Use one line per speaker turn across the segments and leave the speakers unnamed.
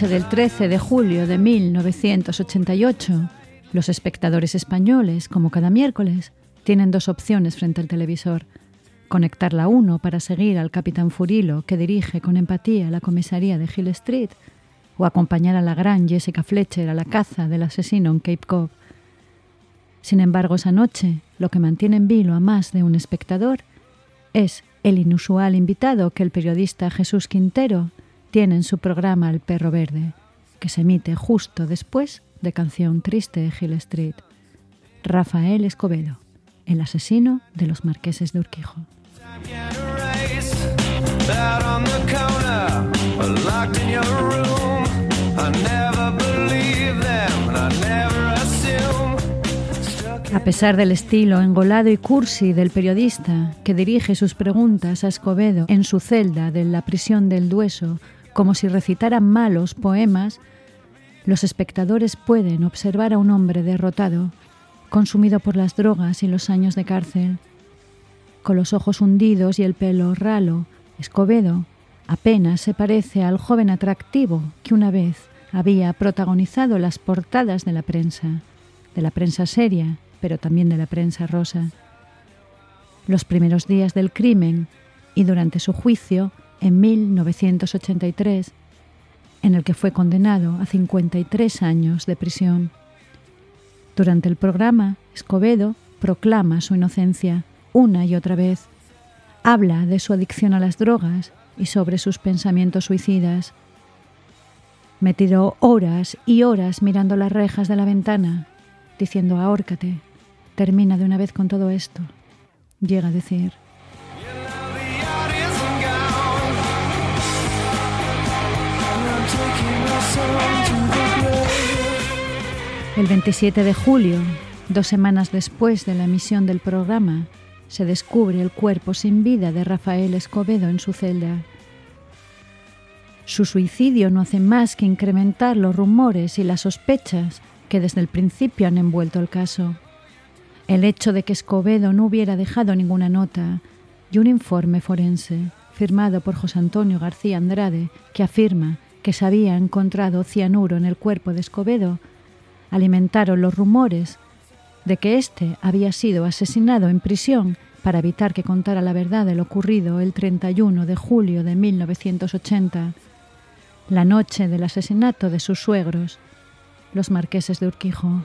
Noche del 13 de julio de 1988, los espectadores españoles, como cada miércoles, tienen dos opciones frente al televisor. Conectar la 1 para seguir al capitán Furilo, que dirige con empatía la comisaría de Hill Street, o acompañar a la gran Jessica Fletcher a la caza del asesino en Cape Cod. Sin embargo, esa noche, lo que mantiene en vilo a más de un espectador es el inusual invitado que el periodista Jesús Quintero tiene en su programa El Perro Verde, que se emite justo después de Canción Triste de Hill Street. Rafael Escobedo, el asesino de los marqueses de Urquijo. A pesar del estilo engolado y cursi del periodista que dirige sus preguntas a Escobedo en su celda de la prisión del Dueso, como si recitara malos poemas, los espectadores pueden observar a un hombre derrotado, consumido por las drogas y los años de cárcel. Con los ojos hundidos y el pelo ralo, Escobedo apenas se parece al joven atractivo que una vez había protagonizado las portadas de la prensa, de la prensa seria, pero también de la prensa rosa. Los primeros días del crimen y durante su juicio en 1983, en el que fue condenado a 53 años de prisión. Durante el programa, Escobedo proclama su inocencia una y otra vez. Habla de su adicción a las drogas y sobre sus pensamientos suicidas. Me tiró horas y horas mirando las rejas de la ventana, diciendo ahórcate, termina de una vez con todo esto. Llega a decir. El 27 de julio, dos semanas después de la emisión del programa, se descubre el cuerpo sin vida de Rafael Escobedo en su celda. Su suicidio no hace más que incrementar los rumores y las sospechas que desde el principio han envuelto el caso. El hecho de que Escobedo no hubiera dejado ninguna nota y un informe forense firmado por José Antonio García Andrade que afirma que se había encontrado cianuro en el cuerpo de Escobedo alimentaron los rumores de que éste había sido asesinado en prisión para evitar que contara la verdad de lo ocurrido el 31 de julio de 1980, la noche del asesinato de sus suegros, los marqueses de Urquijo.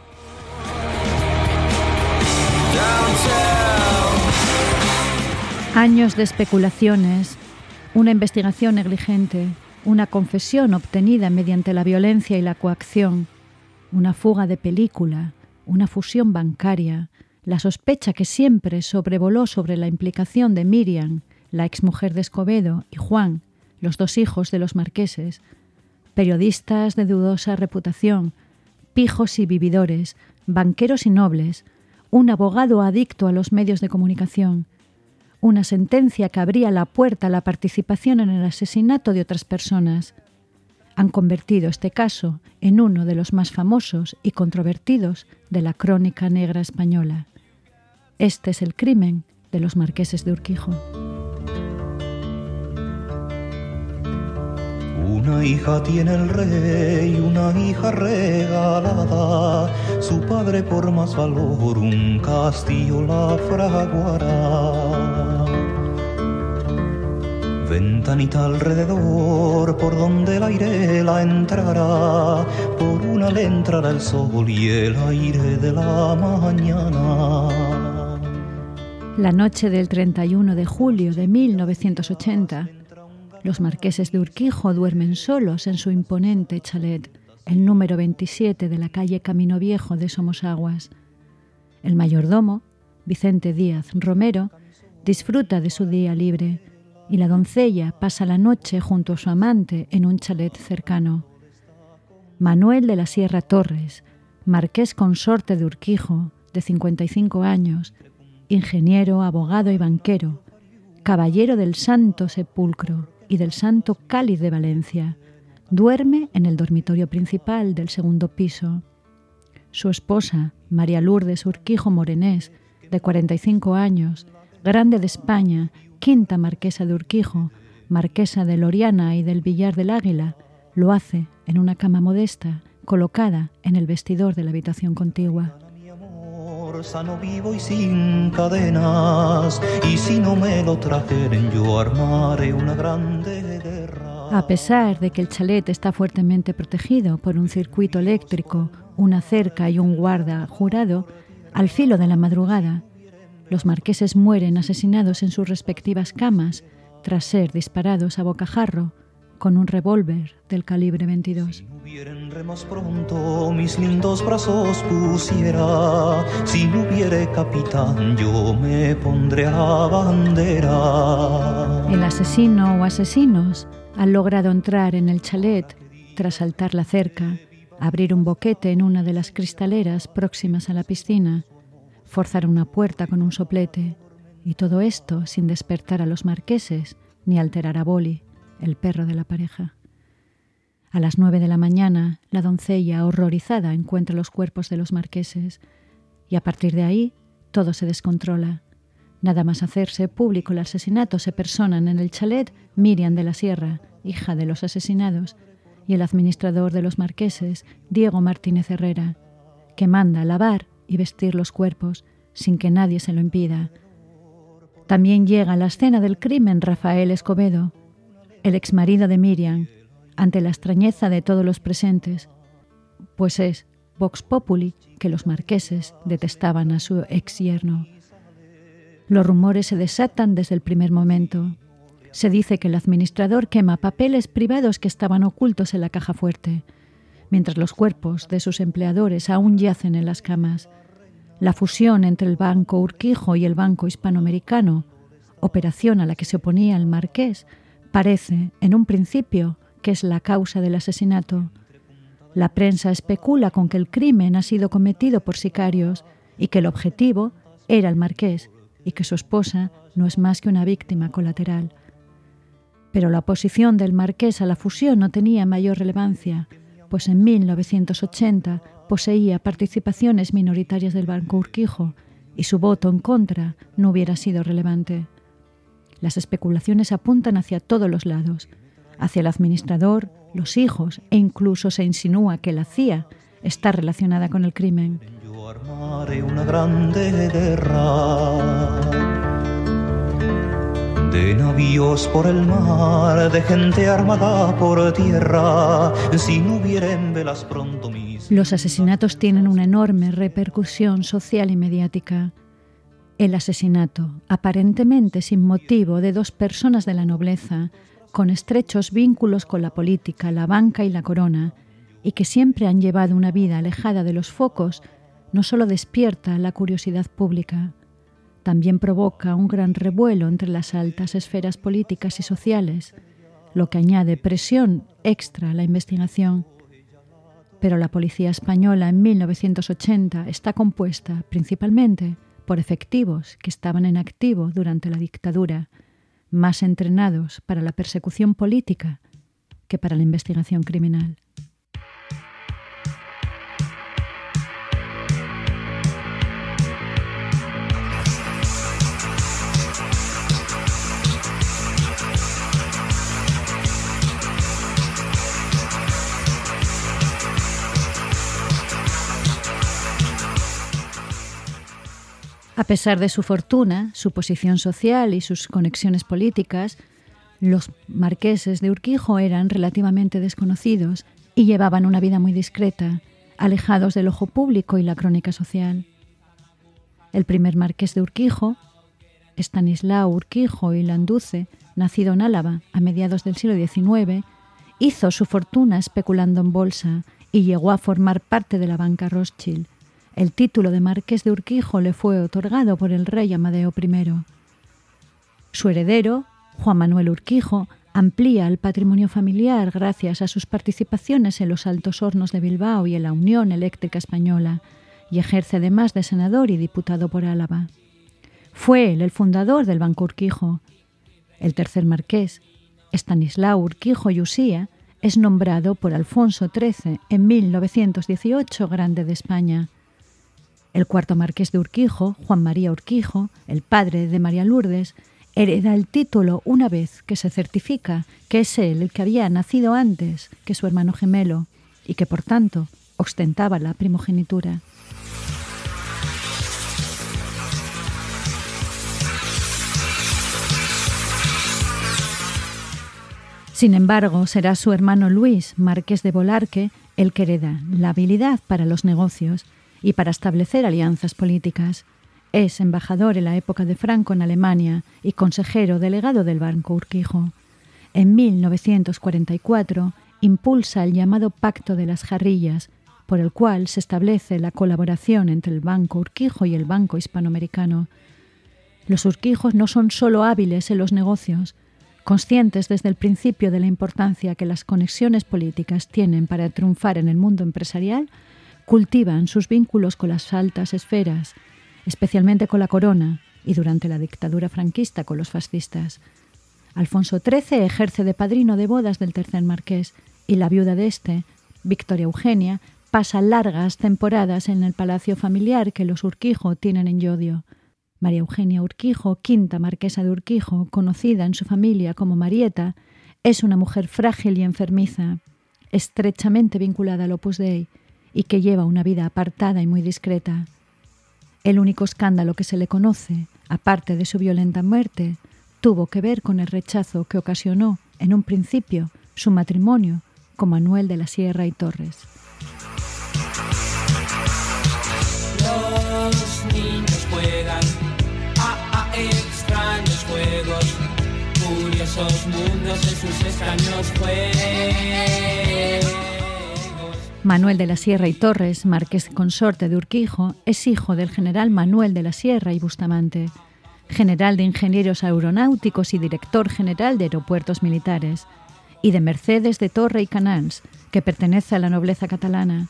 Años de especulaciones, una investigación negligente, una confesión obtenida mediante la violencia y la coacción, una fuga de película, una fusión bancaria, la sospecha que siempre sobrevoló sobre la implicación de Miriam, la exmujer de Escobedo, y Juan, los dos hijos de los marqueses, periodistas de dudosa reputación, pijos y vividores, banqueros y nobles, un abogado adicto a los medios de comunicación, una sentencia que abría la puerta a la participación en el asesinato de otras personas, han convertido este caso en uno de los más famosos y controvertidos de la crónica negra española. Este es el crimen de los marqueses de Urquijo.
Una hija tiene el rey, una hija regalada, su padre por más valor un castillo la fraguará ventanita alrededor por donde el aire la entrará, por una le entrará el sol y el aire de la mañana.
La noche del 31 de julio de 1980, los marqueses de Urquijo duermen solos en su imponente chalet, el número 27 de la calle Camino Viejo de Somosaguas. El mayordomo, Vicente Díaz Romero, disfruta de su día libre y la doncella pasa la noche junto a su amante en un chalet cercano. Manuel de la Sierra Torres, marqués consorte de Urquijo, de 55 años, ingeniero, abogado y banquero, caballero del Santo Sepulcro y del Santo Cáliz de Valencia, duerme en el dormitorio principal del segundo piso. Su esposa, María Lourdes Urquijo Morenés, de 45 años, grande de España, quinta marquesa de Urquijo, marquesa de Loriana y del Villar del Águila, lo hace en una cama modesta colocada en el vestidor de la habitación contigua
sano vivo y sin cadenas, y si no me lo trajeren yo armaré una grande guerra.
A pesar de que el chalet está fuertemente protegido por un circuito eléctrico, una cerca y un guarda jurado, al filo de la madrugada, los marqueses mueren asesinados en sus respectivas camas tras ser disparados a bocajarro con un revólver del calibre 22.
Si remos pronto, mis lindos brazos pusiera. Si no hubiere capitán, yo me pondré a bandera.
El asesino o asesinos han logrado entrar en el chalet tras saltar la cerca, abrir un boquete en una de las cristaleras próximas a la piscina, forzar una puerta con un soplete, y todo esto sin despertar a los marqueses ni alterar a Boli el perro de la pareja. A las nueve de la mañana, la doncella, horrorizada, encuentra los cuerpos de los marqueses y a partir de ahí todo se descontrola. Nada más hacerse público el asesinato se personan en el chalet Miriam de la Sierra, hija de los asesinados, y el administrador de los marqueses, Diego Martínez Herrera, que manda lavar y vestir los cuerpos sin que nadie se lo impida. También llega a la escena del crimen Rafael Escobedo, el exmarido de Miriam, ante la extrañeza de todos los presentes, pues es Vox Populi que los marqueses detestaban a su ex yerno. Los rumores se desatan desde el primer momento. Se dice que el administrador quema papeles privados que estaban ocultos en la caja fuerte, mientras los cuerpos de sus empleadores aún yacen en las camas. La fusión entre el Banco Urquijo y el Banco Hispanoamericano, operación a la que se oponía el marqués, Parece, en un principio, que es la causa del asesinato. La prensa especula con que el crimen ha sido cometido por sicarios y que el objetivo era el marqués y que su esposa no es más que una víctima colateral. Pero la oposición del marqués a la fusión no tenía mayor relevancia, pues en 1980 poseía participaciones minoritarias del Banco Urquijo y su voto en contra no hubiera sido relevante. Las especulaciones apuntan hacia todos los lados, hacia el administrador, los hijos e incluso se insinúa que la CIA está relacionada con el crimen.
Yo armaré una guerra de navíos por el mar, de gente armada por tierra, si no hubieren velas pronto mis...
Los asesinatos tienen una enorme repercusión social y mediática. El asesinato, aparentemente sin motivo, de dos personas de la nobleza, con estrechos vínculos con la política, la banca y la corona, y que siempre han llevado una vida alejada de los focos, no solo despierta la curiosidad pública, también provoca un gran revuelo entre las altas esferas políticas y sociales, lo que añade presión extra a la investigación. Pero la policía española en 1980 está compuesta principalmente por efectivos que estaban en activo durante la dictadura, más entrenados para la persecución política que para la investigación criminal. A pesar de su fortuna, su posición social y sus conexiones políticas, los marqueses de Urquijo eran relativamente desconocidos y llevaban una vida muy discreta, alejados del ojo público y la crónica social. El primer marqués de Urquijo, Estanislao Urquijo y Landuce, nacido en Álava a mediados del siglo XIX, hizo su fortuna especulando en bolsa y llegó a formar parte de la banca Rothschild. El título de marqués de Urquijo le fue otorgado por el rey Amadeo I. Su heredero, Juan Manuel Urquijo, amplía el patrimonio familiar gracias a sus participaciones en los Altos Hornos de Bilbao y en la Unión Eléctrica Española, y ejerce además de senador y diputado por Álava. Fue él el fundador del Banco Urquijo. El tercer marqués, Estanislao Urquijo y Usía, es nombrado por Alfonso XIII en 1918 Grande de España. El cuarto marqués de Urquijo, Juan María Urquijo, el padre de María Lourdes, hereda el título una vez que se certifica que es él el que había nacido antes que su hermano gemelo y que por tanto ostentaba la primogenitura. Sin embargo, será su hermano Luis, marqués de Bolarque, el que hereda la habilidad para los negocios y para establecer alianzas políticas, es embajador en la época de Franco en Alemania y consejero delegado del Banco Urquijo. En 1944 impulsa el llamado Pacto de las Jarrillas, por el cual se establece la colaboración entre el Banco Urquijo y el Banco Hispanoamericano. Los Urquijos no son solo hábiles en los negocios, conscientes desde el principio de la importancia que las conexiones políticas tienen para triunfar en el mundo empresarial, cultivan sus vínculos con las altas esferas, especialmente con la corona y durante la dictadura franquista con los fascistas. Alfonso XIII ejerce de padrino de bodas del tercer marqués y la viuda de este, Victoria Eugenia, pasa largas temporadas en el palacio familiar que los Urquijo tienen en Yodio. María Eugenia Urquijo, quinta marquesa de Urquijo, conocida en su familia como Marieta, es una mujer frágil y enfermiza, estrechamente vinculada al Opus Dei y que lleva una vida apartada y muy discreta. El único escándalo que se le conoce, aparte de su violenta muerte, tuvo que ver con el rechazo que ocasionó, en un principio, su matrimonio con Manuel de la Sierra y Torres.
Los niños juegan a, extraños juegos, curiosos mundos en sus extraños juegos.
Manuel de la Sierra y Torres, marqués consorte de Urquijo, es hijo del general Manuel de la Sierra y Bustamante, general de ingenieros aeronáuticos y director general de aeropuertos militares, y de Mercedes de Torre y Canans, que pertenece a la nobleza catalana.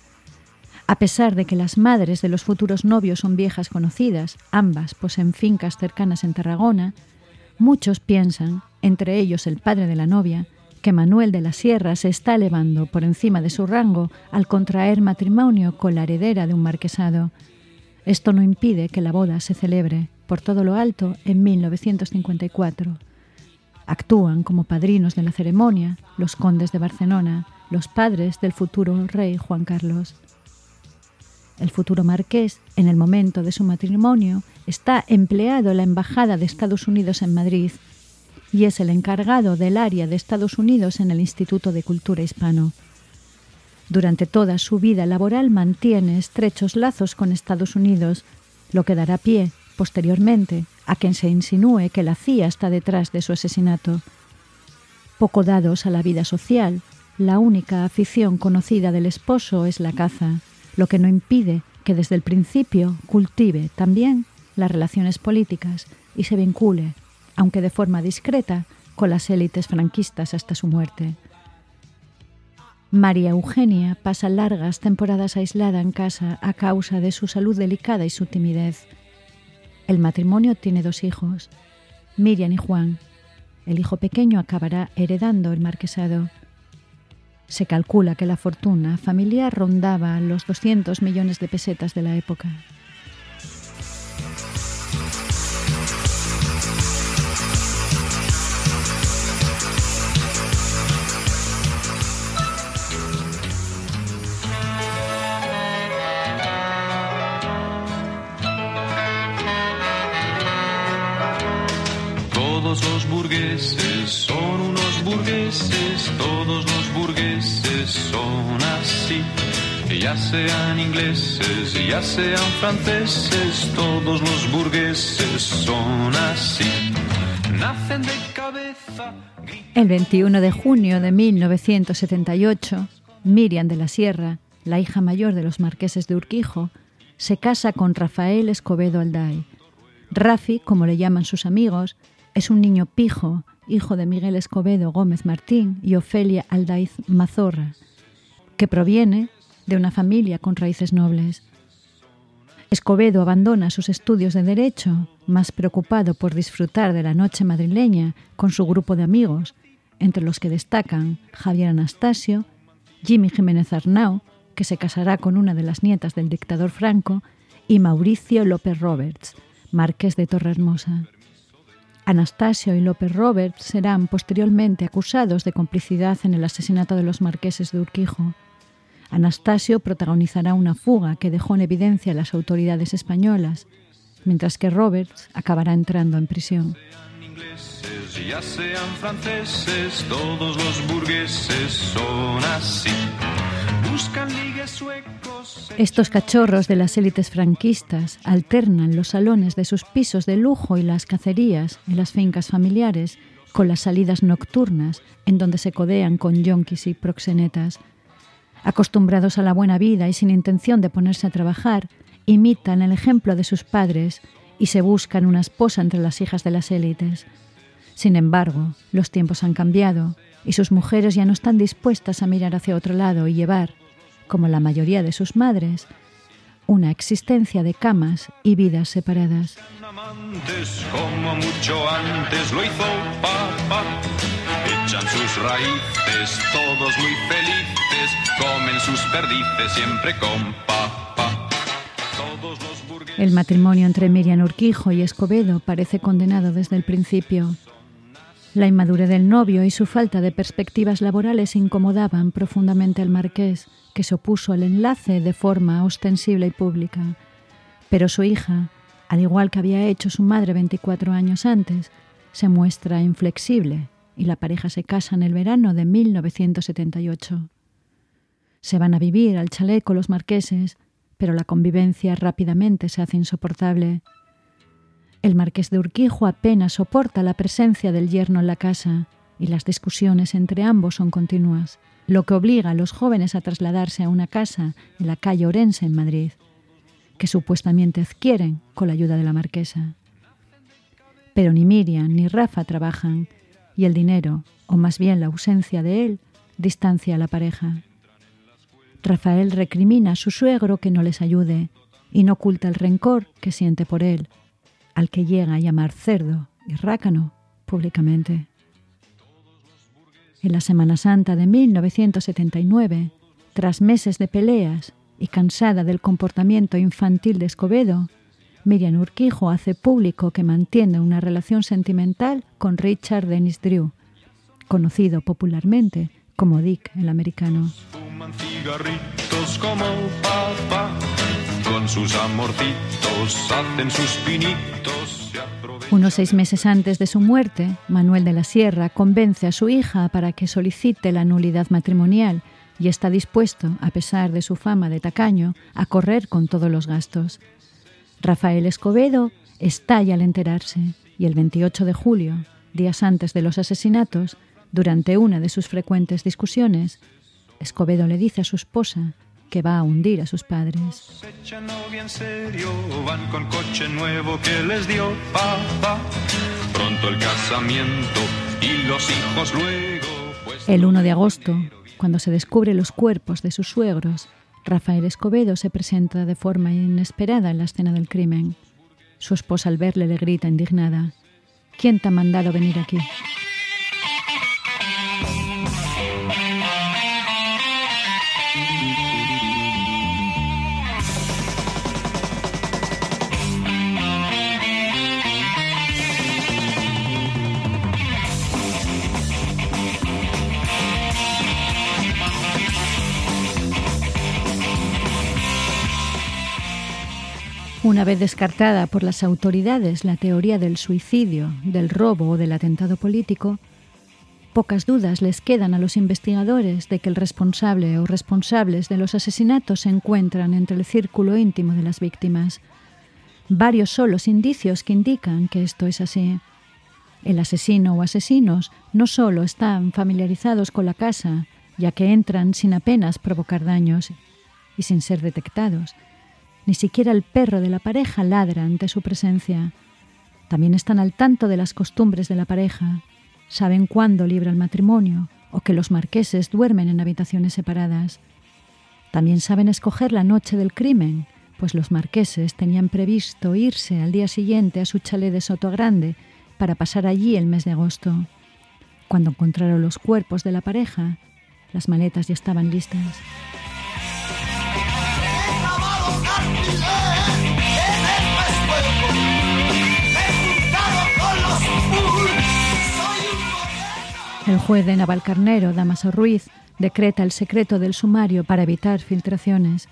A pesar de que las madres de los futuros novios son viejas conocidas, ambas poseen fincas cercanas en Tarragona, muchos piensan, entre ellos el padre de la novia, que Manuel de la Sierra se está elevando por encima de su rango al contraer matrimonio con la heredera de un marquesado. Esto no impide que la boda se celebre, por todo lo alto, en 1954. Actúan como padrinos de la ceremonia los condes de Barcelona, los padres del futuro rey Juan Carlos. El futuro marqués, en el momento de su matrimonio, está empleado en la Embajada de Estados Unidos en Madrid y es el encargado del área de Estados Unidos en el Instituto de Cultura Hispano. Durante toda su vida laboral mantiene estrechos lazos con Estados Unidos, lo que dará pie, posteriormente, a quien se insinúe que la CIA está detrás de su asesinato. Poco dados a la vida social, la única afición conocida del esposo es la caza, lo que no impide que desde el principio cultive también las relaciones políticas y se vincule aunque de forma discreta, con las élites franquistas hasta su muerte. María Eugenia pasa largas temporadas aislada en casa a causa de su salud delicada y su timidez. El matrimonio tiene dos hijos, Miriam y Juan. El hijo pequeño acabará heredando el marquesado. Se calcula que la fortuna familiar rondaba los 200 millones de pesetas de la época.
Ya sean ingleses, ya sean franceses, todos los burgueses son así. Nacen de cabeza.
El 21 de junio de 1978, Miriam de la Sierra, la hija mayor de los marqueses de Urquijo, se casa con Rafael Escobedo Alday. Rafi, como le llaman sus amigos, es un niño pijo, hijo de Miguel Escobedo Gómez Martín y Ofelia Aldaiz Mazorra, que proviene de una familia con raíces nobles. Escobedo abandona sus estudios de Derecho, más preocupado por disfrutar de la noche madrileña con su grupo de amigos, entre los que destacan Javier Anastasio, Jimmy Jiménez Arnau, que se casará con una de las nietas del dictador Franco, y Mauricio López Roberts, marqués de Torrehermosa. Anastasio y López Roberts serán posteriormente acusados de complicidad en el asesinato de los marqueses de Urquijo. Anastasio protagonizará una fuga que dejó en evidencia a las autoridades españolas, mientras que Roberts acabará entrando en prisión.
Ya sean franceses, todos los burgueses son así. Buscan ligues suecos.
Estos cachorros de las élites franquistas alternan los salones de sus pisos de lujo y las cacerías en las fincas familiares con las salidas nocturnas en donde se codean con yonkis y proxenetas. Acostumbrados a la buena vida y sin intención de ponerse a trabajar, imitan el ejemplo de sus padres y se buscan una esposa entre las hijas de las élites. Sin embargo, los tiempos han cambiado y sus mujeres ya no están dispuestas a mirar hacia otro lado y llevar, como la mayoría de sus madres, una existencia de camas y vidas separadas.
Amantes como mucho antes lo hizo papá. Echan sus raíces, todos muy felices, comen sus perdices siempre con papá. Todos los burgueses.
El matrimonio entre Miriam Urquijo y Escobedo parece condenado desde el principio. La inmadurez del novio y su falta de perspectivas laborales incomodaban profundamente al marqués, que se opuso al enlace de forma ostensible y pública. Pero su hija, al igual que había hecho su madre 24 años antes, se muestra inflexible y la pareja se casa en el verano de 1978. Se van a vivir al chalet con los marqueses, pero la convivencia rápidamente se hace insoportable. El marqués de Urquijo apenas soporta la presencia del yerno en la casa y las discusiones entre ambos son continuas, lo que obliga a los jóvenes a trasladarse a una casa en la calle Orense en Madrid, que supuestamente adquieren con la ayuda de la marquesa. Pero ni Miriam ni Rafa trabajan y el dinero, o más bien la ausencia de él, distancia a la pareja. Rafael recrimina a su suegro que no les ayude y no oculta el rencor que siente por él, al que llega a llamar cerdo y rácano públicamente. En la Semana Santa de 1979, tras meses de peleas y cansada del comportamiento infantil de Escobedo, Miriam Urquijo hace público que mantiene una relación sentimental con Richard Dennis Drew, conocido popularmente como Dick el americano.
Con sus sus pinitos.
Unos seis meses antes de su muerte, Manuel de la Sierra convence a su hija para que solicite la nulidad matrimonial y está dispuesto, a pesar de su fama de tacaño, a correr con todos los gastos. Rafael Escobedo estalla al enterarse y el 28 de julio, días antes de los asesinatos, durante una de sus frecuentes discusiones, Escobedo le dice a su esposa que va a hundir a sus padres.
Se echan novia en serio, van con coche nuevo que les dio papá. Pronto el casamiento y los hijos luego. Pues
El 1 de agosto, cuando se descubre los cuerpos de sus suegros, Rafael Escobedo se presenta de forma inesperada en la escena del crimen. Su esposa al verle le grita indignada, ¿Quién te ha mandado venir aquí? Una vez descartada por las autoridades la teoría del suicidio, del robo o del atentado político, Pocas dudas les quedan a los investigadores de que el responsable o responsables de los asesinatos se encuentran entre el círculo íntimo de las víctimas. Varios son los indicios que indican que esto es así. El asesino o asesinos no solo están familiarizados con la casa, ya que entran sin apenas provocar daños y sin ser detectados. Ni siquiera el perro de la pareja ladra ante su presencia. También están al tanto de las costumbres de la pareja, saben cuándo libra el matrimonio o que los marqueses duermen en habitaciones separadas. También saben escoger la noche del crimen, pues los marqueses tenían previsto irse al día siguiente a su chalet de Soto Grande para pasar allí el mes de agosto. Cuando encontraron los cuerpos de la pareja, las maletas ya estaban listas. El juez de Navalcarnero, Damaso Ruiz, decreta el secreto del sumario para evitar filtraciones,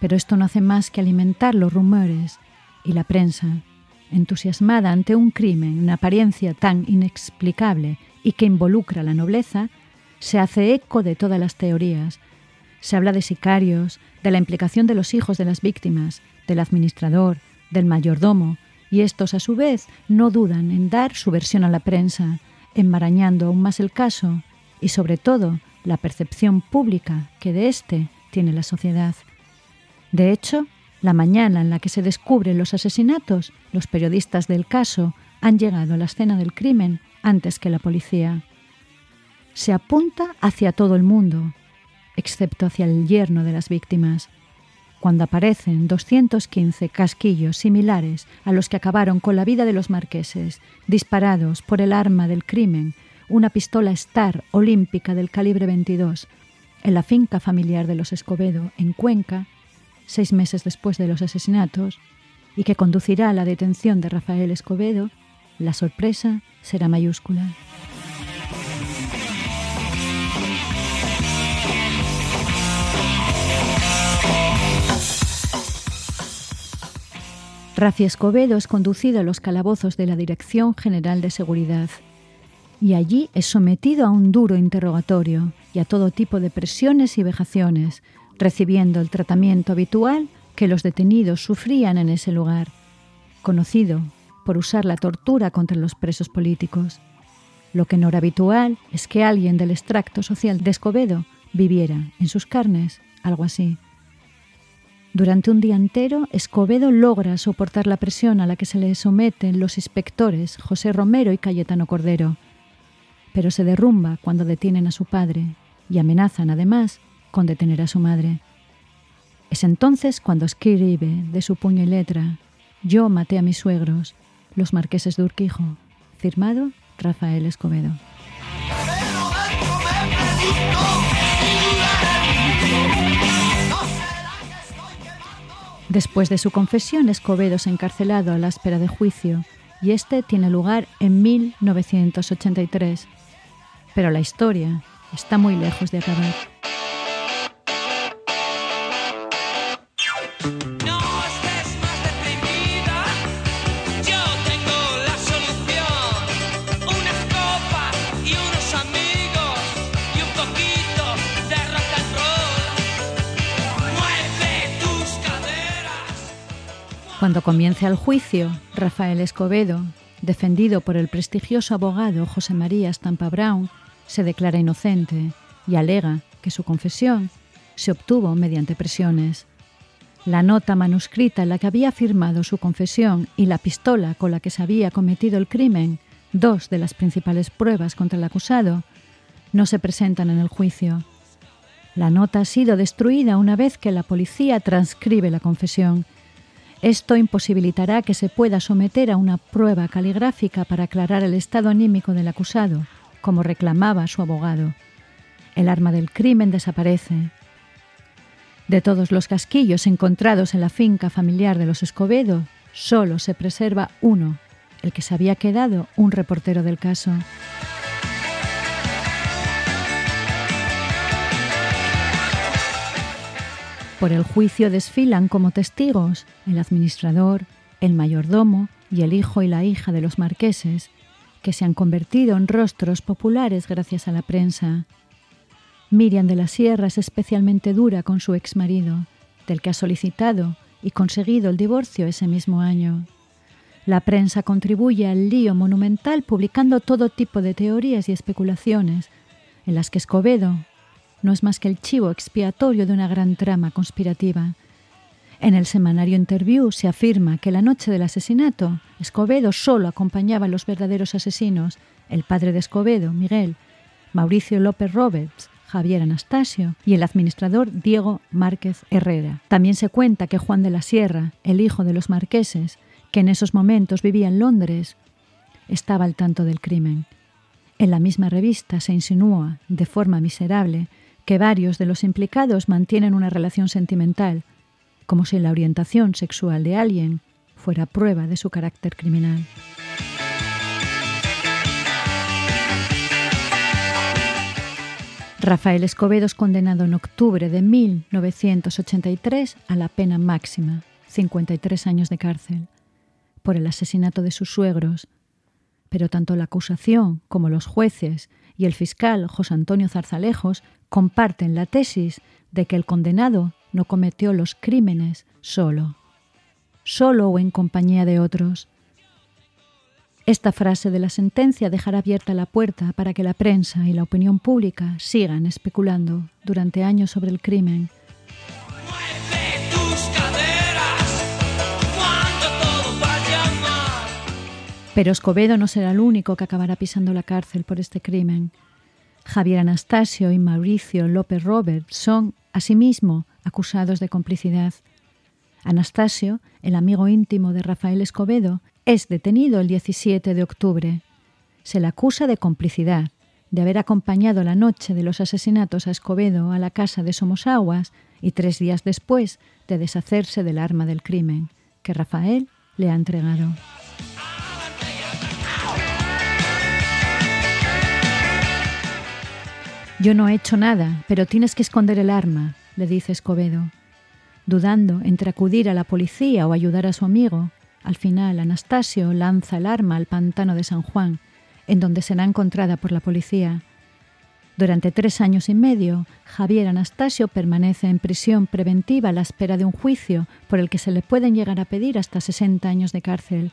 pero esto no hace más que alimentar los rumores y la prensa, entusiasmada ante un crimen en apariencia tan inexplicable y que involucra a la nobleza, se hace eco de todas las teorías. Se habla de sicarios, de la implicación de los hijos de las víctimas, del administrador, del mayordomo, y estos a su vez no dudan en dar su versión a la prensa, enmarañando aún más el caso y sobre todo la percepción pública que de éste tiene la sociedad. De hecho, la mañana en la que se descubren los asesinatos, los periodistas del caso han llegado a la escena del crimen antes que la policía. Se apunta hacia todo el mundo, excepto hacia el yerno de las víctimas, cuando aparecen 215 casquillos similares a los que acabaron con la vida de los marqueses, disparados por el arma del crimen, una pistola Star olímpica del calibre 22, en la finca familiar de los Escobedo, en Cuenca, seis meses después de los asesinatos, y que conducirá a la detención de Rafael Escobedo, la sorpresa será mayúscula. Rafi Escobedo es conducido a los calabozos de la Dirección General de Seguridad y allí es sometido a un duro interrogatorio y a todo tipo de presiones y vejaciones, recibiendo el tratamiento habitual que los detenidos sufrían en ese lugar, conocido por usar la tortura contra los presos políticos. Lo que no era habitual es que alguien del extracto social de Escobedo viviera en sus carnes algo así. Durante un día entero, Escobedo logra soportar la presión a la que se le someten los inspectores José Romero y Cayetano Cordero, pero se derrumba cuando detienen a su padre y amenazan además con detener a su madre. Es entonces cuando escribe de su puño y letra, Yo maté a mis suegros, los marqueses de Urquijo, firmado Rafael Escobedo. Después de su confesión, Escobedo es encarcelado a la espera de juicio y este tiene lugar en 1983. Pero la historia está muy lejos de acabar. Cuando comienza el juicio, Rafael Escobedo, defendido por el prestigioso abogado José María Stampa Brown, se declara inocente y alega que su confesión se obtuvo mediante presiones. La nota manuscrita en la que había firmado su confesión y la pistola con la que se había cometido el crimen, dos de las principales pruebas contra el acusado, no se presentan en el juicio. La nota ha sido destruida una vez que la policía transcribe la confesión esto imposibilitará que se pueda someter a una prueba caligráfica para aclarar el estado anímico del acusado, como reclamaba su abogado. El arma del crimen desaparece. De todos los casquillos encontrados en la finca familiar de los Escobedo, solo se preserva uno, el que se había quedado un reportero del caso. Por el juicio desfilan como testigos el administrador, el mayordomo y el hijo y la hija de los marqueses, que se han convertido en rostros populares gracias a la prensa. Miriam de la Sierra es especialmente dura con su exmarido, del que ha solicitado y conseguido el divorcio ese mismo año. La prensa contribuye al lío monumental publicando todo tipo de teorías y especulaciones, en las que Escobedo no es más que el chivo expiatorio de una gran trama conspirativa. En el semanario Interview se afirma que la noche del asesinato, Escobedo solo acompañaba a los verdaderos asesinos, el padre de Escobedo, Miguel, Mauricio López Roberts, Javier Anastasio y el administrador Diego Márquez Herrera. También se cuenta que Juan de la Sierra, el hijo de los marqueses, que en esos momentos vivía en Londres, estaba al tanto del crimen. En la misma revista se insinúa, de forma miserable, que varios de los implicados mantienen una relación sentimental, como si la orientación sexual de alguien fuera prueba de su carácter criminal. Rafael Escobedo es condenado en octubre de 1983 a la pena máxima, 53 años de cárcel, por el asesinato de sus suegros, pero tanto la acusación como los jueces y el fiscal José Antonio Zarzalejos comparten la tesis de que el condenado no cometió los crímenes solo, solo o en compañía de otros. Esta frase de la sentencia dejará abierta la puerta para que la prensa y la opinión pública sigan especulando durante años sobre el crimen. Pero Escobedo no será el único que acabará pisando la cárcel por este crimen. Javier Anastasio y Mauricio López Robert son, asimismo, acusados de complicidad. Anastasio, el amigo íntimo de Rafael Escobedo, es detenido el 17 de octubre. Se le acusa de complicidad, de haber acompañado la noche de los asesinatos a Escobedo a la casa de Somosaguas y tres días después de deshacerse del arma del crimen, que Rafael le ha entregado. Yo no he hecho nada, pero tienes que esconder el arma, le dice Escobedo. Dudando entre acudir a la policía o ayudar a su amigo, al final Anastasio lanza el arma al pantano de San Juan, en donde será encontrada por la policía. Durante tres años y medio, Javier Anastasio permanece en prisión preventiva a la espera de un juicio por el que se le pueden llegar a pedir hasta 60 años de cárcel.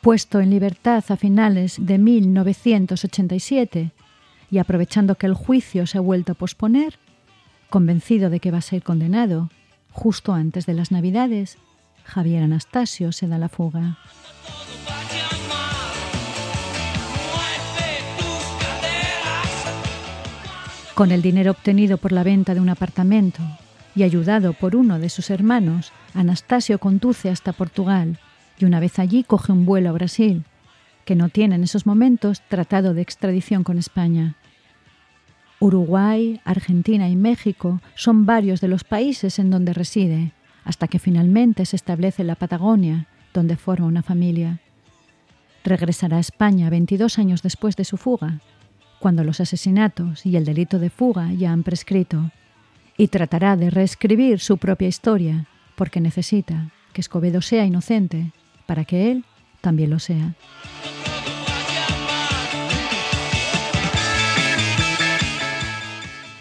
Puesto en libertad a finales de 1987, y aprovechando que el juicio se ha vuelto a posponer, convencido de que va a ser condenado, justo antes de las Navidades, Javier Anastasio se da la fuga. Con el dinero obtenido por la venta de un apartamento y ayudado por uno de sus hermanos, Anastasio conduce hasta Portugal y una vez allí coge un vuelo a Brasil, que no tiene en esos momentos tratado de extradición con España. Uruguay, Argentina y México son varios de los países en donde reside, hasta que finalmente se establece en la Patagonia, donde forma una familia. Regresará a España 22 años después de su fuga, cuando los asesinatos y el delito de fuga ya han prescrito, y tratará de reescribir su propia historia, porque necesita que Escobedo sea inocente para que él también lo sea.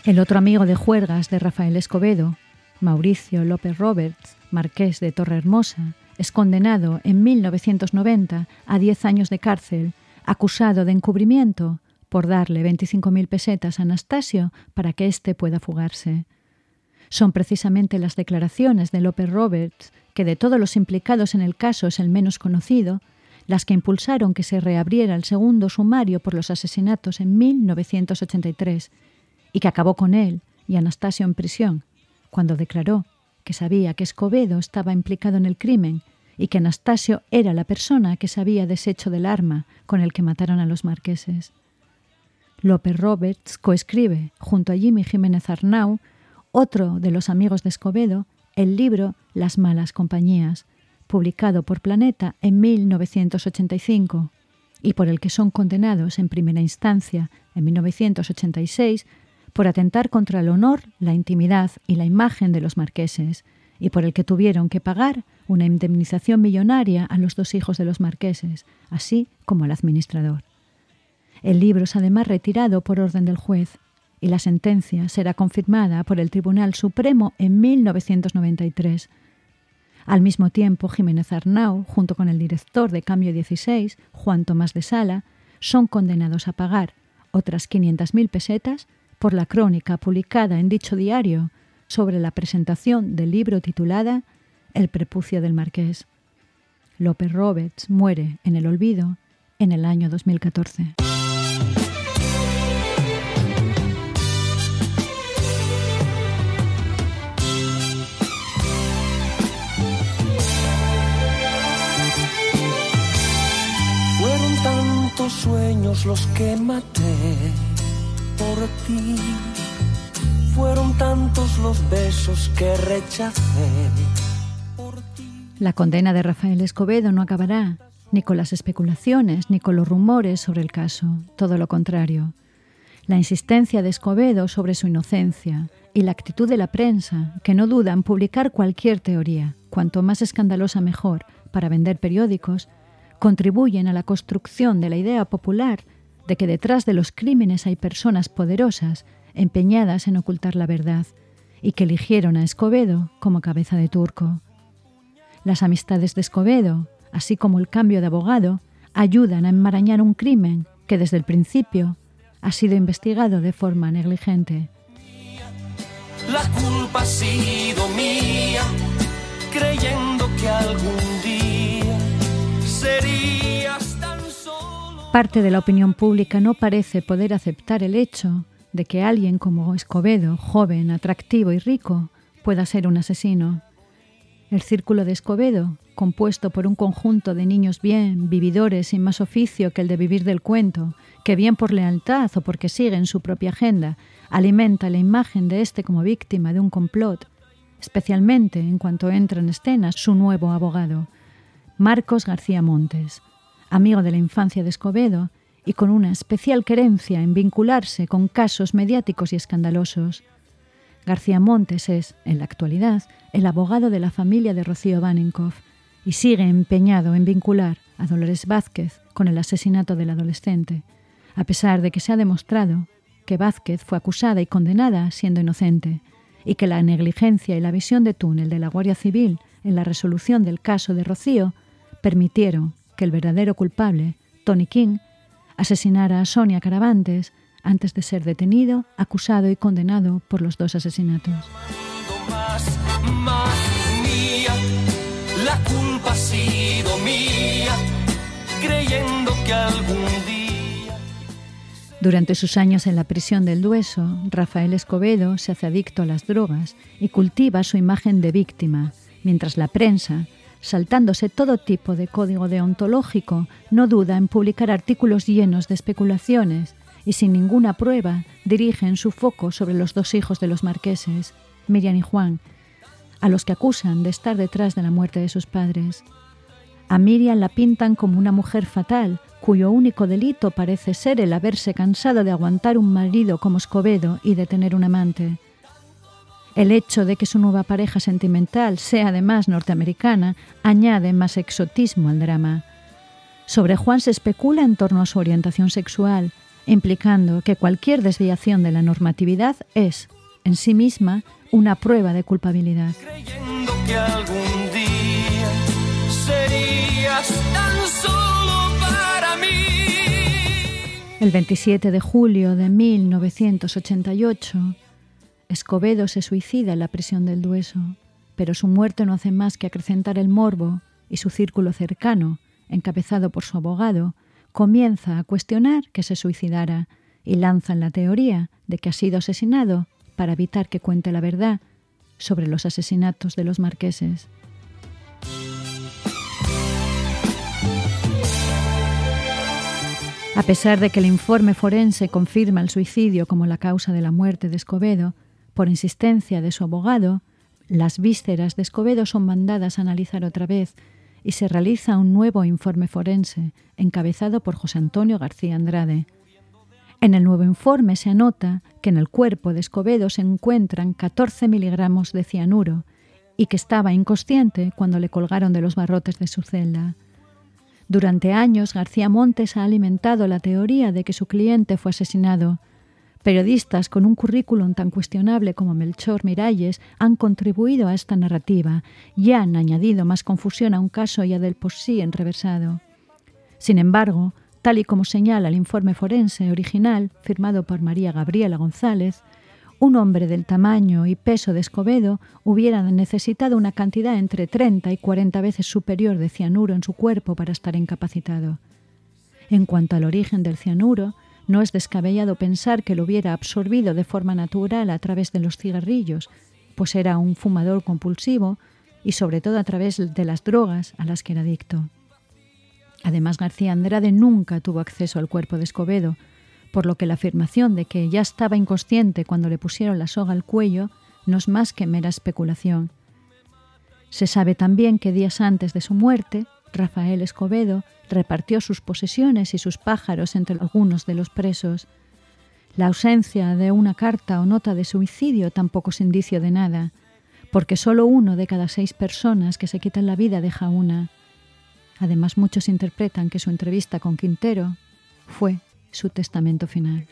El otro amigo de juergas de Rafael Escobedo, Mauricio López Roberts, marqués de Torrehermosa, es condenado en 1990 a 10 años de cárcel, acusado de encubrimiento por darle 25.000 pesetas a Anastasio para que éste pueda fugarse. Son precisamente las declaraciones de López Roberts, que de todos los implicados en el caso es el menos conocido, las que impulsaron que se reabriera el segundo sumario por los asesinatos en 1983 y que acabó con él y Anastasio en prisión, cuando declaró que sabía que Escobedo estaba implicado en el crimen y que Anastasio era la persona que se había deshecho del arma con el que mataron a los marqueses. López Roberts coescribe, junto a Jimmy Jiménez Arnau, otro de los amigos de Escobedo, el libro Las malas compañías, publicado por Planeta en 1985 y por el que son condenados en primera instancia en 1986 por atentar contra el honor, la intimidad y la imagen de los marqueses, y por el que tuvieron que pagar una indemnización millonaria a los dos hijos de los marqueses, así como al administrador. El libro es además retirado por orden del juez y la sentencia será confirmada por el Tribunal Supremo en 1993. Al mismo tiempo, Jiménez Arnau, junto con el director de Cambio 16, Juan Tomás de Sala, son condenados a pagar otras 500.000 pesetas por la crónica publicada en dicho diario sobre la presentación del libro titulada El prepucio del marqués. López Roberts muere en el olvido en el año 2014.
Fueron tantos sueños los que maté por ti. Fueron tantos los besos que rechacé
la condena de Rafael Escobedo no acabará ni con las especulaciones ni con los rumores sobre el caso, todo lo contrario. La insistencia de Escobedo sobre su inocencia y la actitud de la prensa, que no duda en publicar cualquier teoría, cuanto más escandalosa mejor, para vender periódicos, contribuyen a la construcción de la idea popular de que detrás de los crímenes hay personas poderosas empeñadas en ocultar la verdad y que eligieron a Escobedo como cabeza de turco. Las amistades de Escobedo, así como el cambio de abogado, ayudan a enmarañar un crimen que desde el principio ha sido investigado de forma negligente.
La culpa ha sido mía, creyendo que algún día solo.
Parte de la opinión pública no parece poder aceptar el hecho de que alguien como Escobedo, joven, atractivo y rico, pueda ser un asesino. El Círculo de Escobedo, compuesto por un conjunto de niños bien, vividores sin más oficio que el de vivir del cuento, que bien por lealtad o porque siguen su propia agenda, alimenta la imagen de éste como víctima de un complot, especialmente en cuanto entra en escena su nuevo abogado, Marcos García Montes, amigo de la infancia de Escobedo y con una especial querencia en vincularse con casos mediáticos y escandalosos. García Montes es, en la actualidad, el abogado de la familia de Rocío Baninkoff y sigue empeñado en vincular a Dolores Vázquez con el asesinato del adolescente, a pesar de que se ha demostrado que Vázquez fue acusada y condenada siendo inocente, y que la negligencia y la visión de túnel de la Guardia Civil en la resolución del caso de Rocío permitieron que el verdadero culpable, Tony King, asesinara a Sonia Caravantes antes de ser detenido, acusado y condenado por los dos asesinatos.
la culpa ha sido mía, creyendo que algún día...
Durante sus años en la prisión del Dueso, Rafael Escobedo se hace adicto a las drogas y cultiva su imagen de víctima, mientras la prensa, saltándose todo tipo de código deontológico, no duda en publicar artículos llenos de especulaciones y sin ninguna prueba dirigen su foco sobre los dos hijos de los marqueses, Miriam y Juan, a los que acusan de estar detrás de la muerte de sus padres. A Miriam la pintan como una mujer fatal, cuyo único delito parece ser el haberse cansado de aguantar un marido como Escobedo y de tener un amante. El hecho de que su nueva pareja sentimental sea además norteamericana añade más exotismo al drama. Sobre Juan se especula en torno a su orientación sexual, implicando que cualquier desviación de la normatividad es, en sí misma, una prueba de culpabilidad.
Creyendo que algún día serías tan solo para mí.
El 27 de julio de 1988, Escobedo se suicida en la prisión del Dueso, pero su muerte no hace más que acrecentar el morbo y su círculo cercano, encabezado por su abogado, comienza a cuestionar que se suicidara y lanzan la teoría de que ha sido asesinado para evitar que cuente la verdad sobre los asesinatos de los marqueses. A pesar de que el informe forense confirma el suicidio como la causa de la muerte de Escobedo, por insistencia de su abogado, las vísceras de Escobedo son mandadas a analizar otra vez y se realiza un nuevo informe forense, encabezado por José Antonio García Andrade. En el nuevo informe se anota que en el cuerpo de Escobedo se encuentran 14 miligramos de cianuro y que estaba inconsciente cuando le colgaron de los barrotes de su celda. Durante años, García Montes ha alimentado la teoría de que su cliente fue asesinado. Periodistas con un currículum tan cuestionable como Melchor Miralles han contribuido a esta narrativa y han añadido más confusión a un caso ya del por sí enreversado. Sin embargo, tal y como señala el informe forense original firmado por María Gabriela González, un hombre del tamaño y peso de Escobedo hubiera necesitado una cantidad entre 30 y 40 veces superior de cianuro en su cuerpo para estar incapacitado. En cuanto al origen del cianuro, no es descabellado pensar que lo hubiera absorbido de forma natural a través de los cigarrillos, pues era un fumador compulsivo y sobre todo a través de las drogas a las que era adicto. Además, García Andrade nunca tuvo acceso al cuerpo de Escobedo, por lo que la afirmación de que ya estaba inconsciente cuando le pusieron la soga al cuello no es más que mera especulación. Se sabe también que días antes de su muerte, Rafael Escobedo repartió sus posesiones y sus pájaros entre algunos de los presos. La ausencia de una carta o nota de suicidio tampoco es indicio de nada, porque solo uno de cada seis personas que se quitan la vida deja una. Además, muchos interpretan que su entrevista con Quintero fue su testamento final.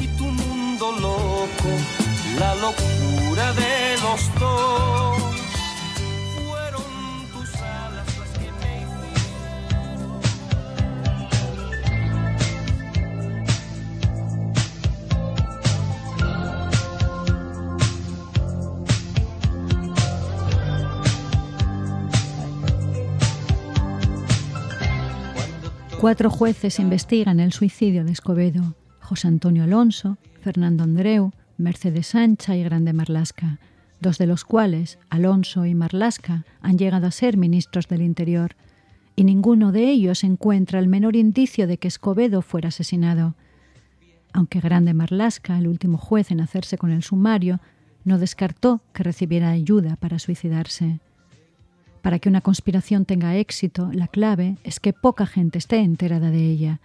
y tu mundo loco, la locura de los dos.
Cuatro jueces investigan el suicidio de Escobedo, José Antonio Alonso, Fernando Andreu, Mercedes Sancha y Grande Marlasca, dos de los cuales, Alonso y Marlasca, han llegado a ser ministros del Interior, y ninguno de ellos encuentra el menor indicio de que Escobedo fuera asesinado. Aunque Grande Marlasca, el último juez en hacerse con el sumario, no descartó que recibiera ayuda para suicidarse. Para que una conspiración tenga éxito, la clave es que poca gente esté enterada de ella.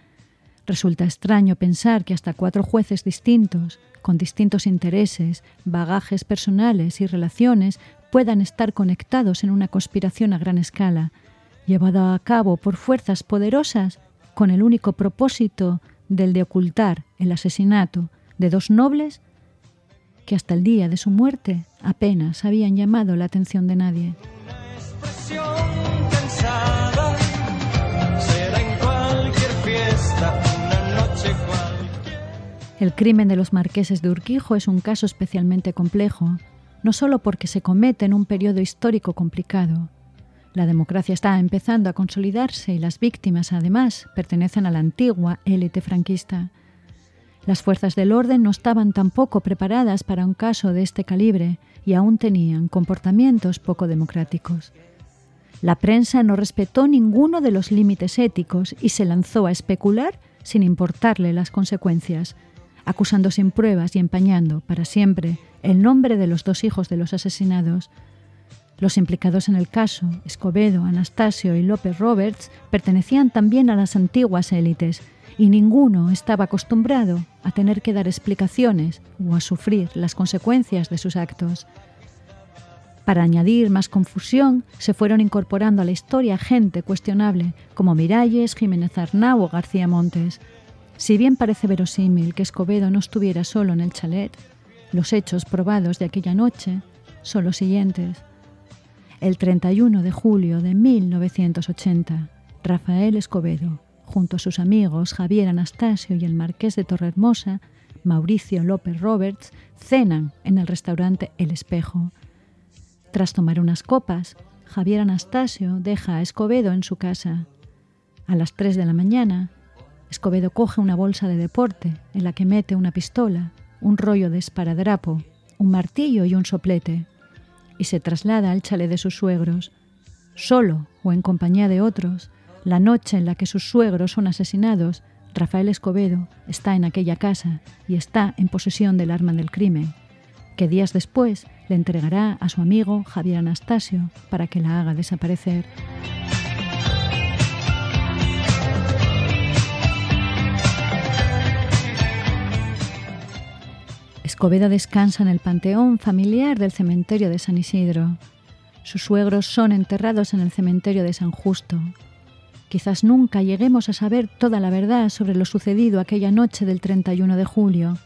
Resulta extraño pensar que hasta cuatro jueces distintos, con distintos intereses, bagajes personales y relaciones, puedan estar conectados en una conspiración a gran escala, llevada a cabo por fuerzas poderosas con el único propósito del de ocultar el asesinato de dos nobles que hasta el día de su muerte apenas habían llamado la atención de nadie. El crimen de los marqueses de Urquijo es un caso especialmente complejo, no solo porque se comete en un periodo histórico complicado. La democracia está empezando a consolidarse y las víctimas, además, pertenecen a la antigua élite franquista. Las fuerzas del orden no estaban tampoco preparadas para un caso de este calibre y aún tenían comportamientos poco democráticos. La prensa no respetó ninguno de los límites éticos y se lanzó a especular sin importarle las consecuencias, acusando sin pruebas y empañando para siempre el nombre de los dos hijos de los asesinados. Los implicados en el caso, Escobedo, Anastasio y López Roberts, pertenecían también a las antiguas élites y ninguno estaba acostumbrado a tener que dar explicaciones o a sufrir las consecuencias de sus actos. Para añadir más confusión, se fueron incorporando a la historia gente cuestionable como Miralles, Jiménez Arnau o García Montes, si bien parece verosímil que Escobedo no estuviera solo en el chalet, los hechos probados de aquella noche son los siguientes. El 31 de julio de 1980, Rafael Escobedo, junto a sus amigos Javier Anastasio y el marqués de Torrehermosa, Mauricio López Roberts, cenan en el restaurante El Espejo. Tras tomar unas copas, Javier Anastasio deja a Escobedo en su casa. A las 3 de la mañana, Escobedo coge una bolsa de deporte en la que mete una pistola, un rollo de esparadrapo, un martillo y un soplete, y se traslada al chalet de sus suegros, solo o en compañía de otros. La noche en la que sus suegros son asesinados, Rafael Escobedo está en aquella casa y está en posesión del arma del crimen, que días después le entregará a su amigo Javier Anastasio para que la haga desaparecer. Escobedo descansa en el panteón familiar del cementerio de San Isidro.
Sus suegros son enterrados en el cementerio de San Justo. Quizás nunca lleguemos a saber toda la verdad sobre lo sucedido aquella noche del 31 de julio.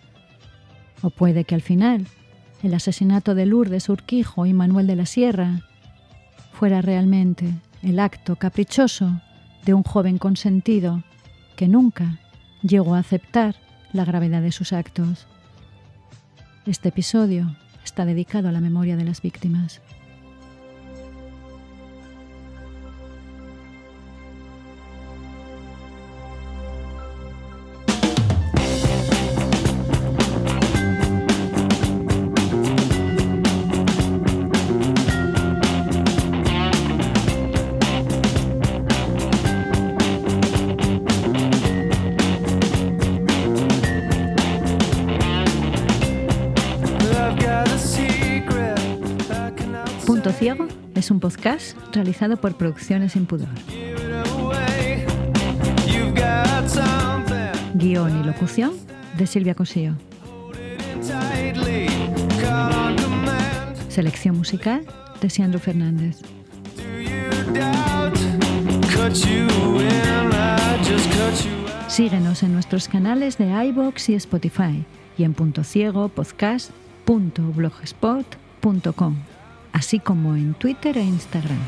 O puede que al final el asesinato de Lourdes Urquijo y Manuel de la Sierra fuera realmente el acto caprichoso de un joven consentido que nunca llegó a aceptar la gravedad de sus actos. Este episodio está dedicado a la memoria de las víctimas. Un podcast realizado por Producciones Sin Pudor. Guión y locución de Silvia Cosío. Selección musical de Siandro Fernández. Síguenos en nuestros canales de iBox y Spotify y en punto ciego podcast.blogspot.com, así como en Twitter e Instagram.